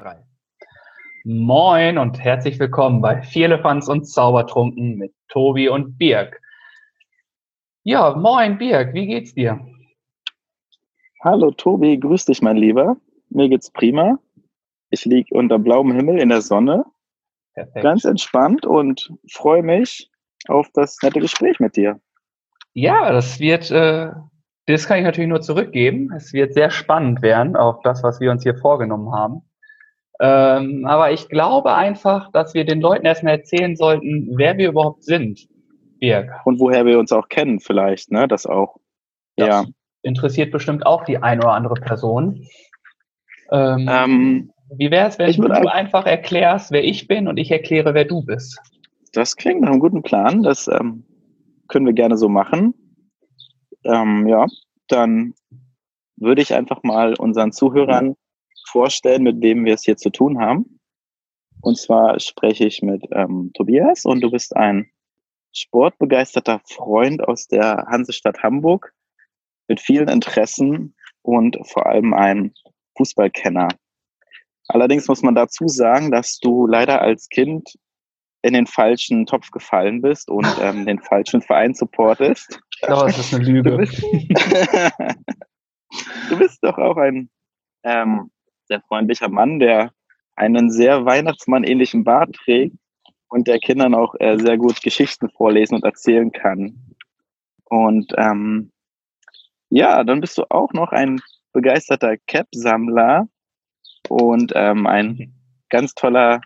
drei. Moin und herzlich willkommen bei Vierlefanz und Zaubertrunken mit Tobi und Birg. Ja, moin Birg, wie geht's dir? Hallo Tobi, grüß dich mein Lieber. Mir geht's prima. Ich liege unter blauem Himmel in der Sonne. Perfekt. Ganz entspannt und freue mich auf das nette Gespräch mit dir. Ja, das wird, äh, das kann ich natürlich nur zurückgeben. Es wird sehr spannend werden, auf das, was wir uns hier vorgenommen haben. Ähm, aber ich glaube einfach, dass wir den Leuten erstmal erzählen sollten, wer wir überhaupt sind. Birg. Und woher wir uns auch kennen, vielleicht, ne? Das auch. Das ja. Interessiert bestimmt auch die eine oder andere Person. Ähm, ähm, wie wäre es, wenn du ein einfach erklärst, wer ich bin und ich erkläre, wer du bist? Das klingt nach einem guten Plan. Das ähm, können wir gerne so machen. Ähm, ja, dann würde ich einfach mal unseren Zuhörern vorstellen, mit wem wir es hier zu tun haben. Und zwar spreche ich mit ähm, Tobias und du bist ein sportbegeisterter Freund aus der Hansestadt Hamburg mit vielen Interessen und vor allem ein Fußballkenner. Allerdings muss man dazu sagen, dass du leider als Kind in den falschen Topf gefallen bist und ähm, den falschen Verein supportest. Glaube, das ist eine Lüge. Du bist, du bist doch auch ein ähm, sehr freundlicher Mann, der einen sehr Weihnachtsmann-ähnlichen Bart trägt und der Kindern auch äh, sehr gut Geschichten vorlesen und erzählen kann. Und ähm, ja, dann bist du auch noch ein begeisterter Cap-Sammler und ähm, ein ganz toller,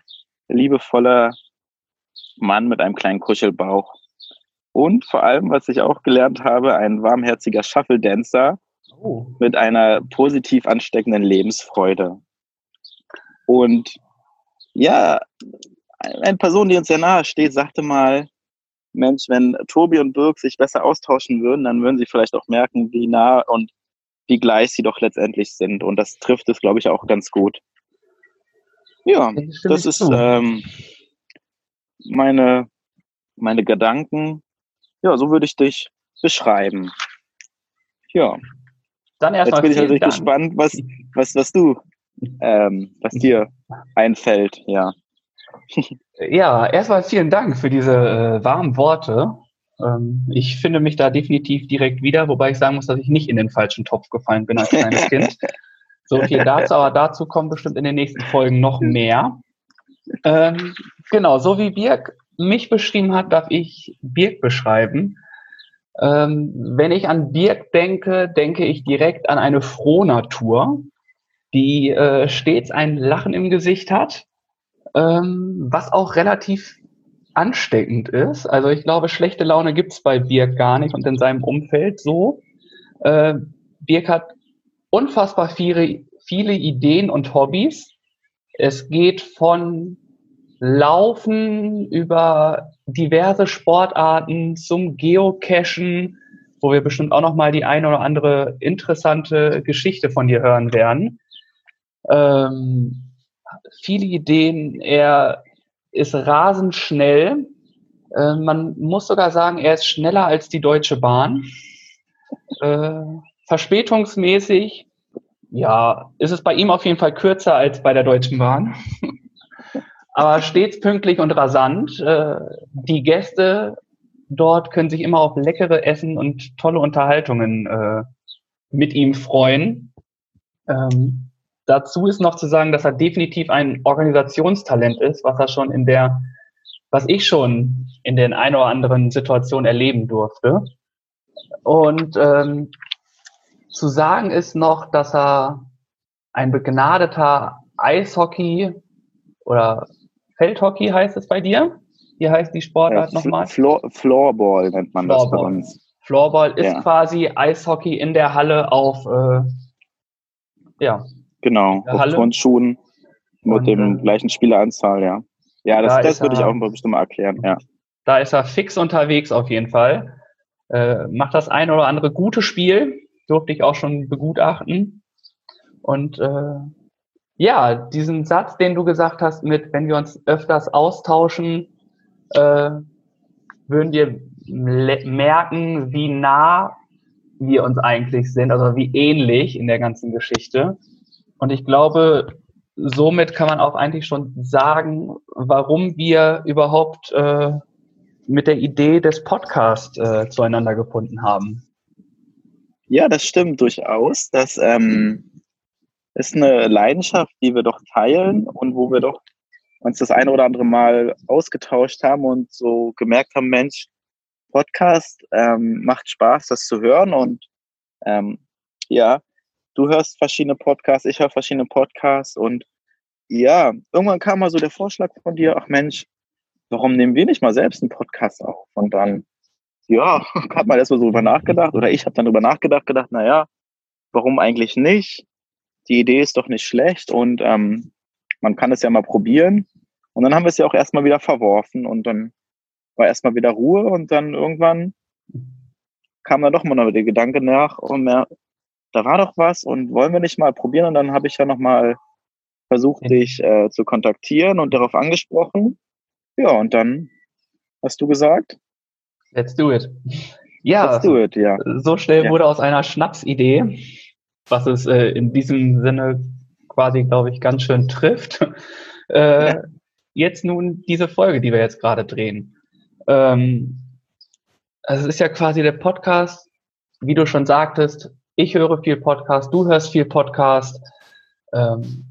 liebevoller Mann mit einem kleinen Kuschelbauch. Und vor allem, was ich auch gelernt habe, ein warmherziger Shuffle-Dancer oh. mit einer positiv ansteckenden Lebensfreude. Und ja, eine Person, die uns sehr nahe steht, sagte mal, Mensch, wenn Tobi und Birk sich besser austauschen würden, dann würden sie vielleicht auch merken, wie nah und wie gleich sie doch letztendlich sind. Und das trifft es, glaube ich, auch ganz gut. Ja, das ist ähm, meine, meine Gedanken. Ja, so würde ich dich beschreiben. Ja. Dann erstmal Jetzt bin ich natürlich Dank. gespannt, was, was, was du, ähm, was dir einfällt, ja. Ja, erstmal vielen Dank für diese äh, warmen Worte. Ähm, ich finde mich da definitiv direkt wieder, wobei ich sagen muss, dass ich nicht in den falschen Topf gefallen bin als kleines Kind. So viel dazu, aber dazu kommen bestimmt in den nächsten Folgen noch mehr. Ähm, genau, so wie Birk mich beschrieben hat, darf ich Birk beschreiben. Ähm, wenn ich an Birk denke, denke ich direkt an eine Frohnatur, die äh, stets ein Lachen im Gesicht hat, ähm, was auch relativ ansteckend ist. Also ich glaube, schlechte Laune gibt's bei Birk gar nicht und in seinem Umfeld so. Äh, Birk hat unfassbar viele, viele Ideen und Hobbys. Es geht von Laufen über diverse Sportarten zum Geocachen, wo wir bestimmt auch noch mal die eine oder andere interessante Geschichte von dir hören werden. Ähm, viele Ideen. Er ist rasend schnell. Äh, man muss sogar sagen, er ist schneller als die Deutsche Bahn. Äh, verspätungsmäßig, ja, ist es bei ihm auf jeden Fall kürzer als bei der Deutschen Bahn. Aber stets pünktlich und rasant. Äh, die Gäste dort können sich immer auf leckere Essen und tolle Unterhaltungen äh, mit ihm freuen. Ähm, Dazu ist noch zu sagen, dass er definitiv ein Organisationstalent ist, was er schon in der, was ich schon in den ein oder anderen Situationen erleben durfte. Und ähm, zu sagen ist noch, dass er ein begnadeter Eishockey oder Feldhockey heißt es bei dir? Wie heißt die Sportart ja, nochmal? Floor, Floorball nennt man Floorball. das bei uns. Floorball ist ja. quasi Eishockey in der Halle auf äh, ja, Genau, auf Halle. Turnschuhen mit und, dem äh, gleichen Spieleranzahl, ja. Ja, das, da das würde ich auch bestimmt mal erklären, ja. Da ist er fix unterwegs auf jeden Fall. Äh, macht das ein oder andere gute Spiel, durfte ich auch schon begutachten. Und äh, ja, diesen Satz, den du gesagt hast, mit wenn wir uns öfters austauschen, äh, würden wir merken, wie nah wir uns eigentlich sind, also wie ähnlich in der ganzen Geschichte. Und ich glaube, somit kann man auch eigentlich schon sagen, warum wir überhaupt äh, mit der Idee des Podcasts äh, zueinander gefunden haben. Ja, das stimmt durchaus. Das ähm, ist eine Leidenschaft, die wir doch teilen und wo wir doch uns das eine oder andere Mal ausgetauscht haben und so gemerkt haben, Mensch, Podcast ähm, macht Spaß, das zu hören und ähm, ja, du hörst verschiedene Podcasts, ich höre verschiedene Podcasts und ja, irgendwann kam mal so der Vorschlag von dir, ach Mensch, warum nehmen wir nicht mal selbst einen Podcast auf? Und dann, ja, hat man erstmal so drüber nachgedacht oder ich habe dann drüber nachgedacht, gedacht, naja, warum eigentlich nicht? Die Idee ist doch nicht schlecht und ähm, man kann es ja mal probieren. Und dann haben wir es ja auch erstmal wieder verworfen und dann war erstmal wieder Ruhe und dann irgendwann kam dann doch mal der Gedanke nach, und mehr, da war doch was und wollen wir nicht mal probieren? Und dann habe ich ja nochmal versucht, dich äh, zu kontaktieren und darauf angesprochen. Ja, und dann hast du gesagt? Let's do it. Ja, Let's do it, ja. so schnell ja. wurde aus einer Schnapsidee, was es äh, in diesem Sinne quasi, glaube ich, ganz schön trifft, äh, ja. jetzt nun diese Folge, die wir jetzt gerade drehen. Ähm, also es ist ja quasi der Podcast, wie du schon sagtest, ich höre viel Podcast, du hörst viel Podcast. Ähm,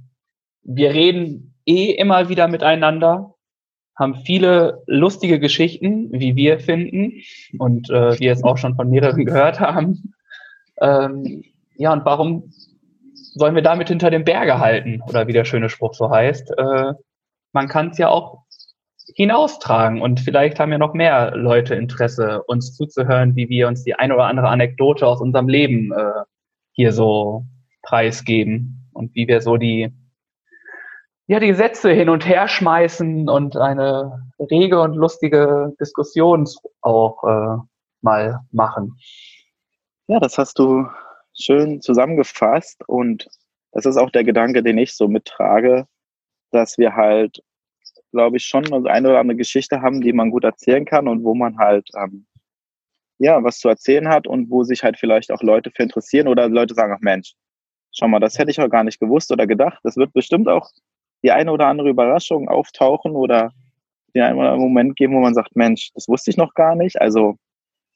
wir reden eh immer wieder miteinander, haben viele lustige Geschichten, wie wir finden und äh, wir es auch schon von mehreren gehört haben. Ähm, ja, und warum sollen wir damit hinter dem Berge halten? Oder wie der schöne Spruch so heißt. Äh, man kann es ja auch hinaustragen und vielleicht haben ja noch mehr Leute Interesse, uns zuzuhören, wie wir uns die eine oder andere Anekdote aus unserem Leben äh, hier so preisgeben und wie wir so die ja die Sätze hin und her schmeißen und eine rege und lustige Diskussion auch äh, mal machen. Ja, das hast du schön zusammengefasst und das ist auch der Gedanke, den ich so mittrage, dass wir halt glaube ich, schon eine oder andere Geschichte haben, die man gut erzählen kann und wo man halt ähm, ja was zu erzählen hat und wo sich halt vielleicht auch Leute für interessieren oder Leute sagen, ach Mensch, schau mal, das hätte ich auch gar nicht gewusst oder gedacht. Es wird bestimmt auch die eine oder andere Überraschung auftauchen oder den einen oder anderen Moment geben, wo man sagt, Mensch, das wusste ich noch gar nicht. Also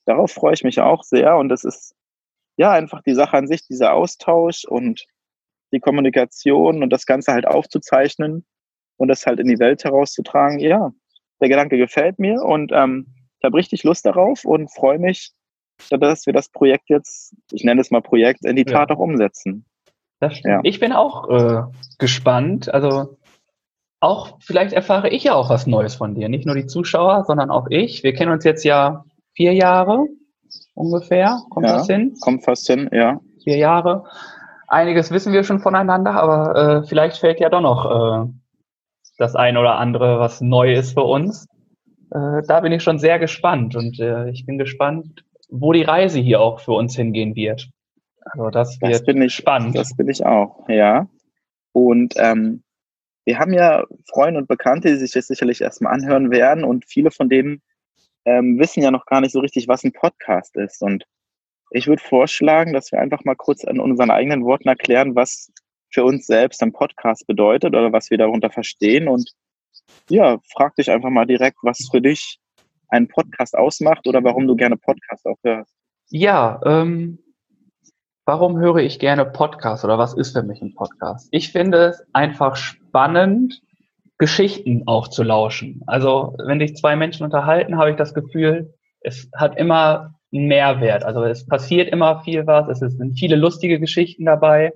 darauf freue ich mich auch sehr und das ist ja einfach die Sache an sich, dieser Austausch und die Kommunikation und das Ganze halt aufzuzeichnen und das halt in die Welt herauszutragen, ja, der Gedanke gefällt mir und ähm, ich habe richtig Lust darauf und freue mich, dass wir das Projekt jetzt, ich nenne es mal Projekt, in die Tat ja. auch umsetzen. Das stimmt. Ja. Ich bin auch äh, gespannt. Also auch vielleicht erfahre ich ja auch was Neues von dir. Nicht nur die Zuschauer, sondern auch ich. Wir kennen uns jetzt ja vier Jahre ungefähr. Kommt ja, das hin? Kommt fast hin, ja. Vier Jahre. Einiges wissen wir schon voneinander, aber äh, vielleicht fällt ja doch noch äh, das eine oder andere, was neu ist für uns. Äh, da bin ich schon sehr gespannt und äh, ich bin gespannt, wo die Reise hier auch für uns hingehen wird. Also das wird das bin ich, spannend. Das bin ich auch, ja. Und ähm, wir haben ja Freunde und Bekannte, die sich das sicherlich erstmal anhören werden und viele von denen ähm, wissen ja noch gar nicht so richtig, was ein Podcast ist. Und ich würde vorschlagen, dass wir einfach mal kurz in unseren eigenen Worten erklären, was für uns selbst ein Podcast bedeutet oder was wir darunter verstehen. Und ja, frag dich einfach mal direkt, was für dich einen Podcast ausmacht oder warum du gerne Podcast auch hörst. Ja, ähm, warum höre ich gerne Podcast oder was ist für mich ein Podcast? Ich finde es einfach spannend, Geschichten auch zu lauschen. Also wenn sich zwei Menschen unterhalten, habe ich das Gefühl, es hat immer einen Mehrwert. Also es passiert immer viel was, es sind viele lustige Geschichten dabei.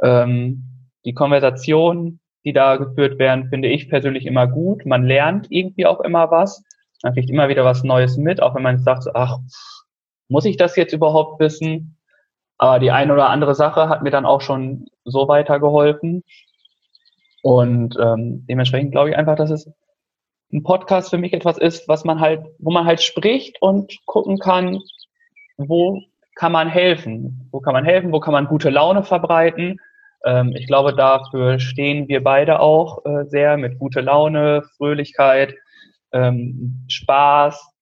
Ähm, die Konversationen, die da geführt werden, finde ich persönlich immer gut. Man lernt irgendwie auch immer was. Man kriegt immer wieder was Neues mit, auch wenn man sagt, ach, muss ich das jetzt überhaupt wissen? Aber die eine oder andere Sache hat mir dann auch schon so weitergeholfen. Und ähm, dementsprechend glaube ich einfach, dass es ein Podcast für mich etwas ist, was man halt, wo man halt spricht und gucken kann, wo kann man helfen? Wo kann man helfen? Wo kann man gute Laune verbreiten? Ähm, ich glaube, dafür stehen wir beide auch äh, sehr mit guter Laune, Fröhlichkeit, ähm, Spaß,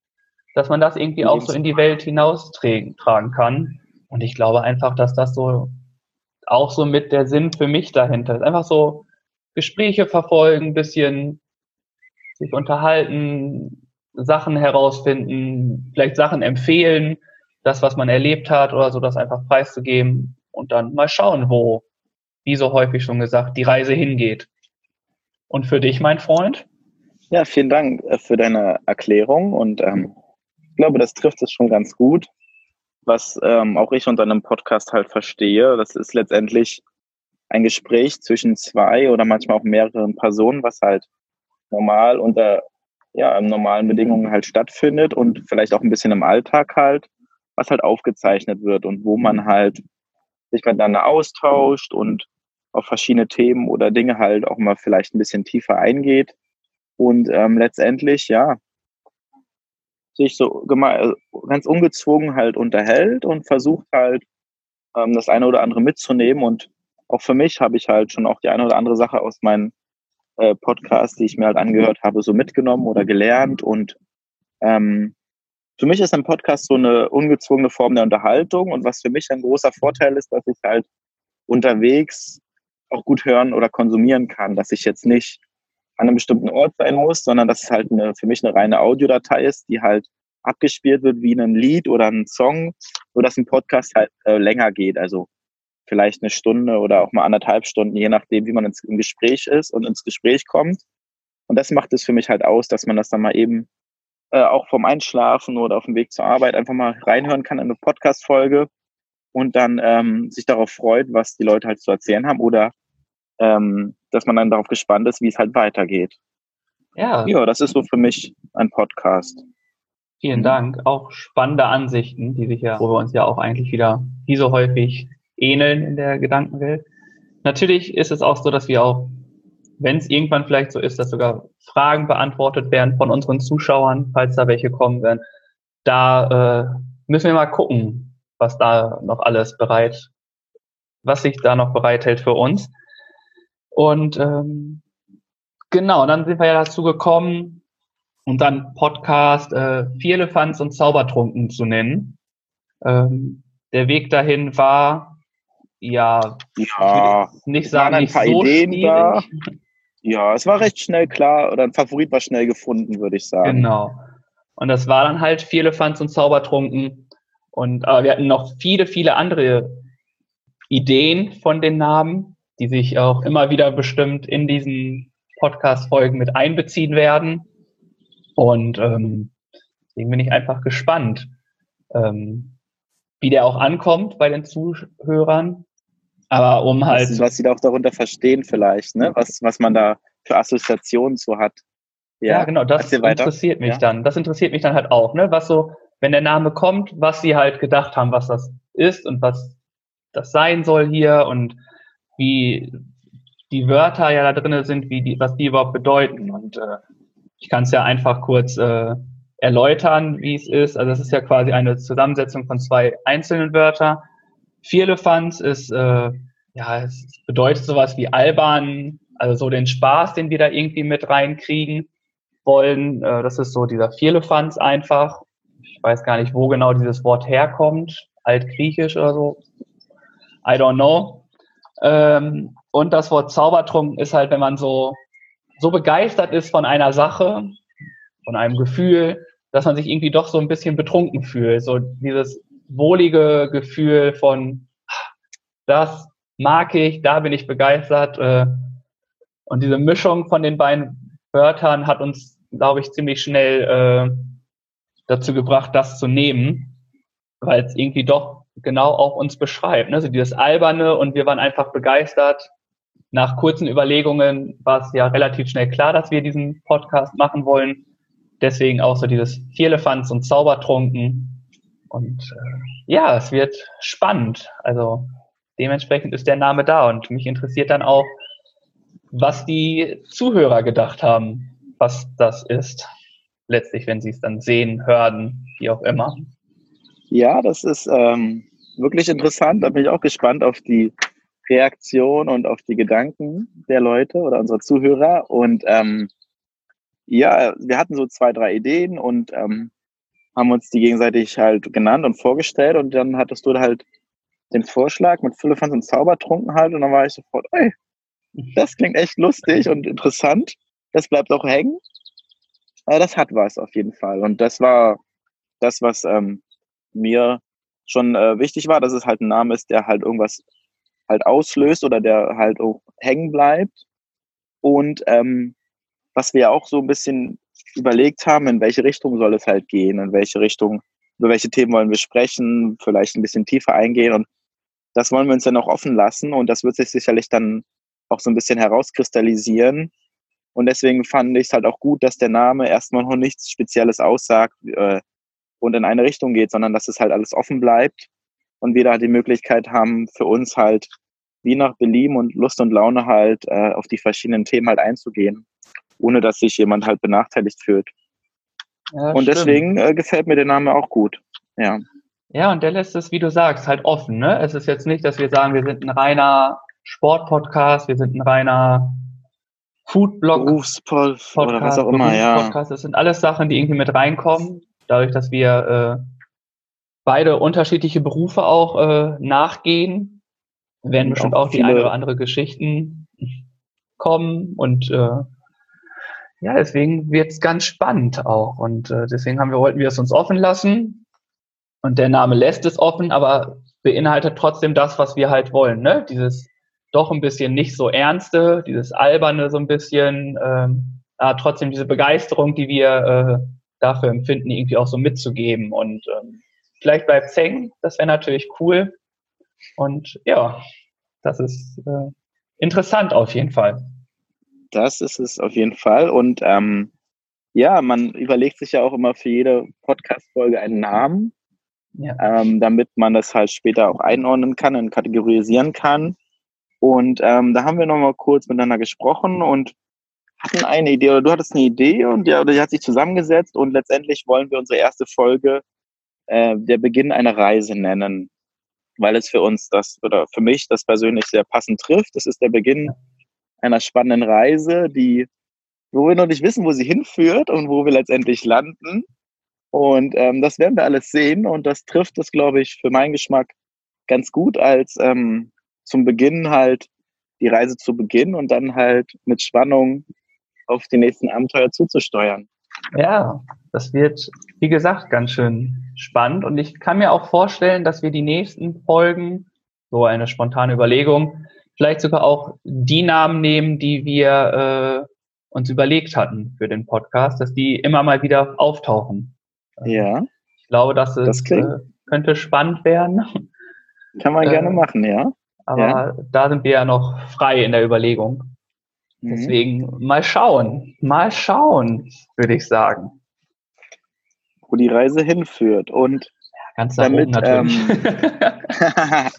dass man das irgendwie auch so in die Welt hinaustragen kann. Und ich glaube einfach, dass das so auch so mit der Sinn für mich dahinter ist. Einfach so Gespräche verfolgen, bisschen sich unterhalten, Sachen herausfinden, vielleicht Sachen empfehlen, das, was man erlebt hat oder so, das einfach preiszugeben und dann mal schauen, wo, wie so häufig schon gesagt, die Reise hingeht. Und für dich, mein Freund? Ja, vielen Dank äh, für deine Erklärung und ähm, ich glaube, das trifft es schon ganz gut, was ähm, auch ich unter einem Podcast halt verstehe. Das ist letztendlich ein Gespräch zwischen zwei oder manchmal auch mehreren Personen, was halt normal unter ja, normalen Bedingungen halt stattfindet und vielleicht auch ein bisschen im Alltag halt, was halt aufgezeichnet wird und wo man halt sich miteinander austauscht und auf verschiedene Themen oder Dinge halt auch mal vielleicht ein bisschen tiefer eingeht und ähm, letztendlich, ja, sich so äh, ganz ungezwungen halt unterhält und versucht halt ähm, das eine oder andere mitzunehmen. Und auch für mich habe ich halt schon auch die eine oder andere Sache aus meinen äh, Podcasts, die ich mir halt angehört habe, so mitgenommen oder gelernt. Und ähm, für mich ist ein Podcast so eine ungezwungene Form der Unterhaltung. Und was für mich ein großer Vorteil ist, dass ich halt unterwegs auch gut hören oder konsumieren kann, dass ich jetzt nicht an einem bestimmten Ort sein muss, sondern dass es halt eine, für mich eine reine Audiodatei ist, die halt abgespielt wird wie ein Lied oder ein Song, so dass ein Podcast halt äh, länger geht. Also vielleicht eine Stunde oder auch mal anderthalb Stunden, je nachdem, wie man ins, im Gespräch ist und ins Gespräch kommt. Und das macht es für mich halt aus, dass man das dann mal eben äh, auch vom Einschlafen oder auf dem Weg zur Arbeit einfach mal reinhören kann in eine Podcast-Folge und dann ähm, sich darauf freut, was die Leute halt zu erzählen haben oder ähm, dass man dann darauf gespannt ist, wie es halt weitergeht. Ja. Ja, das ist so für mich ein Podcast. Vielen Dank. Auch spannende Ansichten, die sich ja, wo wir uns ja auch eigentlich wieder wie so häufig ähneln in der Gedankenwelt. Natürlich ist es auch so, dass wir auch, wenn es irgendwann vielleicht so ist, dass sogar Fragen beantwortet werden von unseren Zuschauern, falls da welche kommen werden, da äh, müssen wir mal gucken, was da noch alles bereit, was sich da noch bereithält für uns. Und ähm, genau, dann sind wir ja dazu gekommen, dann Podcast äh, Vierlefanz und Zaubertrunken zu nennen. Ähm, der Weg dahin war, ja, ja nicht sagen, nicht so Ideen schwierig. Da. Ja, es war recht schnell klar oder ein Favorit war schnell gefunden, würde ich sagen. Genau. Und das war dann halt Vierlefanz und Zaubertrunken. Und aber wir hatten noch viele, viele andere Ideen von den Namen die sich auch immer wieder bestimmt in diesen Podcast-Folgen mit einbeziehen werden. Und ähm, deswegen bin ich einfach gespannt, ähm, wie der auch ankommt bei den Zuhörern. Aber um halt. Was, was sie da auch darunter verstehen, vielleicht, ne? Was, was man da für Assoziationen so hat. Ja, ja genau, das interessiert mich ja. dann. Das interessiert mich dann halt auch, ne? Was so, wenn der Name kommt, was sie halt gedacht haben, was das ist und was das sein soll hier und wie die Wörter ja da drin sind, wie die, was die überhaupt bedeuten. Und äh, ich kann es ja einfach kurz äh, erläutern, wie es ist. Also es ist ja quasi eine Zusammensetzung von zwei einzelnen Wörtern. Vierlefanz ist, äh, ja, es bedeutet sowas wie albern, also so den Spaß, den wir da irgendwie mit reinkriegen wollen. Äh, das ist so dieser Vierlefanz einfach. Ich weiß gar nicht, wo genau dieses Wort herkommt. Altgriechisch oder so. I don't know. Ähm, und das Wort Zaubertrunken ist halt, wenn man so, so begeistert ist von einer Sache, von einem Gefühl, dass man sich irgendwie doch so ein bisschen betrunken fühlt. So dieses wohlige Gefühl von, das mag ich, da bin ich begeistert. Äh, und diese Mischung von den beiden Wörtern hat uns, glaube ich, ziemlich schnell äh, dazu gebracht, das zu nehmen, weil es irgendwie doch genau auch uns beschreibt. Ne? So dieses Alberne und wir waren einfach begeistert. Nach kurzen Überlegungen war es ja relativ schnell klar, dass wir diesen Podcast machen wollen. Deswegen auch so dieses Vierlefanz und Zaubertrunken. Und äh, ja, es wird spannend. Also dementsprechend ist der Name da und mich interessiert dann auch, was die Zuhörer gedacht haben, was das ist. Letztlich, wenn sie es dann sehen, hören, wie auch immer. Ja, das ist ähm, wirklich interessant. Da bin ich auch gespannt auf die Reaktion und auf die Gedanken der Leute oder unserer Zuhörer. Und ähm, ja, wir hatten so zwei, drei Ideen und ähm, haben uns die gegenseitig halt genannt und vorgestellt. Und dann hattest du halt den Vorschlag mit Füllefans und Zaubertrunken halt. Und dann war ich sofort, ey, das klingt echt lustig und interessant. Das bleibt auch hängen. Aber das hat was auf jeden Fall. Und das war das, was ähm, mir schon äh, wichtig war, dass es halt ein Name ist, der halt irgendwas halt auslöst oder der halt auch hängen bleibt. Und ähm, was wir auch so ein bisschen überlegt haben, in welche Richtung soll es halt gehen, in welche Richtung, über welche Themen wollen wir sprechen, vielleicht ein bisschen tiefer eingehen. Und das wollen wir uns dann auch offen lassen und das wird sich sicherlich dann auch so ein bisschen herauskristallisieren. Und deswegen fand ich es halt auch gut, dass der Name erstmal noch nichts Spezielles aussagt äh, und in eine Richtung geht, sondern dass es halt alles offen bleibt und wir da die Möglichkeit haben, für uns halt wie nach Belieben und Lust und Laune halt äh, auf die verschiedenen Themen halt einzugehen, ohne dass sich jemand halt benachteiligt fühlt. Ja, und stimmt. deswegen äh, gefällt mir der Name auch gut. Ja. Ja, und der lässt es, wie du sagst, halt offen. Ne? Es ist jetzt nicht, dass wir sagen, wir sind ein reiner Sportpodcast, wir sind ein reiner Foodblog, Berufspodcast oder was auch immer, ja. Das sind alles Sachen, die irgendwie mit reinkommen, dadurch, dass wir äh, beide unterschiedliche Berufe auch äh, nachgehen, werden bestimmt auch, auch die eine oder andere Geschichten kommen und äh, ja, deswegen wird es ganz spannend auch und äh, deswegen haben wir wollten wir es uns offen lassen und der Name lässt es offen, aber beinhaltet trotzdem das, was wir halt wollen, ne? Dieses doch ein bisschen nicht so ernste, dieses alberne so ein bisschen, ähm, aber trotzdem diese Begeisterung, die wir äh, dafür empfinden, irgendwie auch so mitzugeben. Und ähm, vielleicht bleibt es hängen, das wäre natürlich cool. Und ja, das ist äh, interessant auf jeden Fall. Das ist es auf jeden Fall. Und ähm, ja, man überlegt sich ja auch immer für jede Podcast-Folge einen Namen, ja. ähm, damit man das halt später auch einordnen kann und kategorisieren kann. Und ähm, da haben wir nochmal kurz miteinander gesprochen und hatten eine Idee oder du hattest eine Idee und ja, die hat sich zusammengesetzt und letztendlich wollen wir unsere erste Folge äh, der Beginn einer Reise nennen, weil es für uns das oder für mich das persönlich sehr passend trifft. Das ist der Beginn einer spannenden Reise, die wo wir noch nicht wissen, wo sie hinführt und wo wir letztendlich landen. Und ähm, das werden wir alles sehen und das trifft es, glaube ich, für meinen Geschmack ganz gut als ähm, zum Beginn halt die Reise zu beginnen und dann halt mit Spannung auf die nächsten Abenteuer zuzusteuern. Ja, das wird, wie gesagt, ganz schön spannend. Und ich kann mir auch vorstellen, dass wir die nächsten Folgen, so eine spontane Überlegung, vielleicht sogar auch die Namen nehmen, die wir äh, uns überlegt hatten für den Podcast, dass die immer mal wieder auftauchen. Ja. Ich glaube, dass es das äh, könnte spannend werden. Kann man äh, gerne machen, ja. Aber ja. da sind wir ja noch frei in der Überlegung. Mhm. Deswegen mal schauen, mal schauen, würde ich sagen. Wo die Reise hinführt. Und ganz damit, natürlich. Ähm,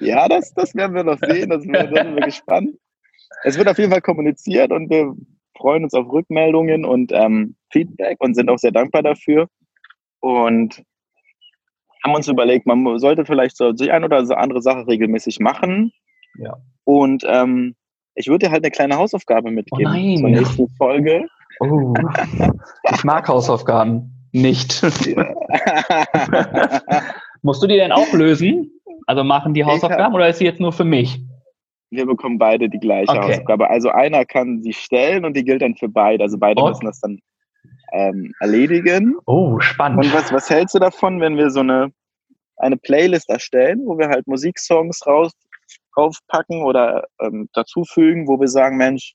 ja, das, das werden wir noch sehen, das, da sind wir gespannt. Es wird auf jeden Fall kommuniziert und wir freuen uns auf Rückmeldungen und ähm, Feedback und sind auch sehr dankbar dafür. Und haben uns überlegt, man sollte vielleicht so die ein oder andere Sache regelmäßig machen. Ja. Und ähm, ich würde dir halt eine kleine Hausaufgabe mitgeben oh zur nächsten Folge. Oh, ich mag Hausaufgaben nicht. Musst du die denn auch lösen? Also machen die Hausaufgaben hab, oder ist sie jetzt nur für mich? Wir bekommen beide die gleiche okay. Hausaufgabe. Also einer kann sie stellen und die gilt dann für beide. Also beide und? müssen das dann ähm, erledigen. Oh, spannend. Und was, was hältst du davon, wenn wir so eine, eine Playlist erstellen, wo wir halt Musiksongs raus, draufpacken oder ähm, dazufügen, wo wir sagen, Mensch,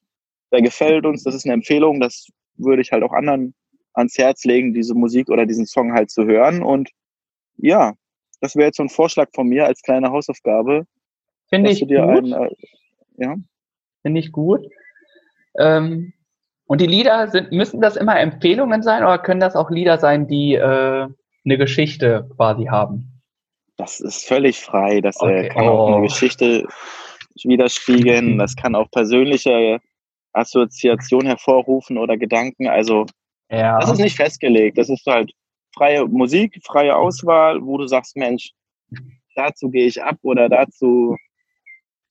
der gefällt uns, das ist eine Empfehlung, das würde ich halt auch anderen ans Herz legen, diese Musik oder diesen Song halt zu hören. Und ja, das wäre jetzt so ein Vorschlag von mir als kleine Hausaufgabe. Finde ich gut. Äh, ja. Finde ich gut. Ähm, und die Lieder sind, müssen das immer Empfehlungen sein oder können das auch Lieder sein, die äh, eine Geschichte quasi haben? Das ist völlig frei. Das äh, okay. äh, kann oh. auch eine oh. Geschichte widerspiegeln. Das kann auch persönliche Assoziation hervorrufen oder Gedanken. Also ja. das ist nicht festgelegt. Das ist halt freie Musik, freie Auswahl, wo du sagst, Mensch, dazu gehe ich ab oder dazu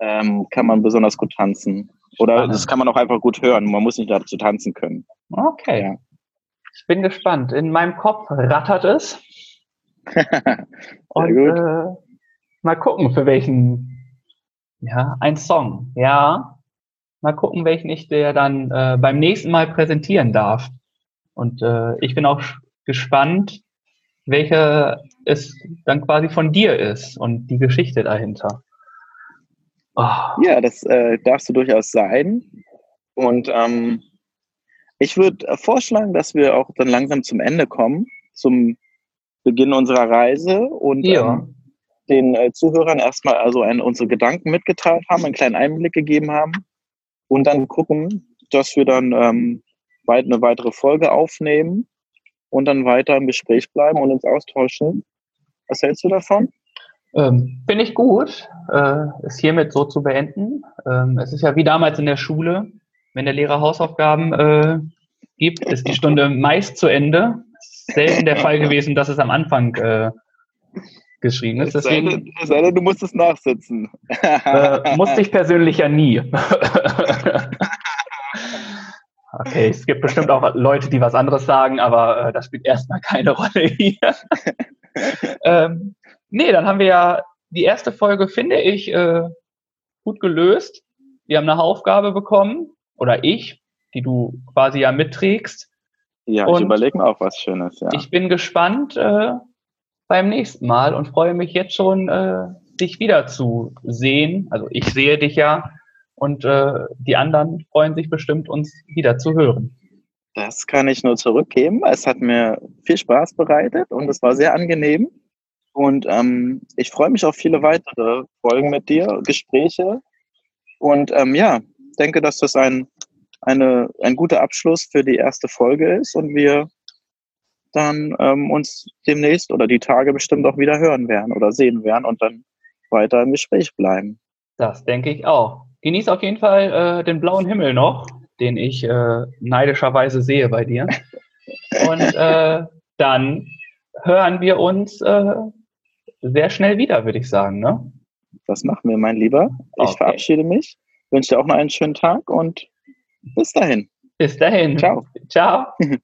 ähm, kann man besonders gut tanzen. Oder Spannend. das kann man auch einfach gut hören. Man muss nicht dazu tanzen können. Okay. Ja. Ich bin gespannt. In meinem Kopf rattert es. Und äh, mal gucken, für welchen. Ja, ein Song. Ja. mal gucken, welchen ich dir dann äh, beim nächsten Mal präsentieren darf. Und äh, ich bin auch gespannt, welcher es dann quasi von dir ist und die Geschichte dahinter. Oh. Ja, das äh, darfst du durchaus sein. Und ähm, ich würde äh, vorschlagen, dass wir auch dann langsam zum Ende kommen, zum Beginn unserer Reise und ja. ähm, den äh, Zuhörern erstmal also ein, unsere Gedanken mitgeteilt haben, einen kleinen Einblick gegeben haben und dann gucken, dass wir dann ähm, bald eine weitere Folge aufnehmen und dann weiter im Gespräch bleiben und uns austauschen. Was hältst du davon? Ähm, Finde ich gut, äh, es hiermit so zu beenden. Ähm, es ist ja wie damals in der Schule, wenn der Lehrer Hausaufgaben äh, gibt, ist die Stunde meist zu Ende. Selten der Fall gewesen, dass es am Anfang äh, geschrieben ist. Deswegen, es sei denn, du musst es nachsitzen. äh, musste ich persönlich ja nie. okay, es gibt bestimmt auch Leute, die was anderes sagen, aber äh, das spielt erstmal keine Rolle hier. ähm, nee, dann haben wir ja die erste Folge, finde ich, äh, gut gelöst. Wir haben eine Aufgabe bekommen, oder ich, die du quasi ja mitträgst. Ja, und ich überlege mir auch was Schönes, ja. Ich bin gespannt, äh, beim nächsten Mal und freue mich jetzt schon, äh, dich wieder zu sehen. Also ich sehe dich ja und äh, die anderen freuen sich bestimmt, uns wieder zu hören. Das kann ich nur zurückgeben. Es hat mir viel Spaß bereitet und es war sehr angenehm. Und ähm, ich freue mich auf viele weitere Folgen mit dir, Gespräche. Und ähm, ja, denke, dass das ein, eine, ein guter Abschluss für die erste Folge ist und wir dann ähm, uns demnächst oder die Tage bestimmt auch wieder hören werden oder sehen werden und dann weiter im Gespräch bleiben. Das denke ich auch. Genieß auf jeden Fall äh, den blauen Himmel noch, den ich äh, neidischerweise sehe bei dir. Und äh, dann hören wir uns äh, sehr schnell wieder, würde ich sagen. Ne? Das machen wir, mein Lieber. Ich okay. verabschiede mich, wünsche dir auch noch einen schönen Tag und bis dahin. Bis dahin. Ciao. Ciao.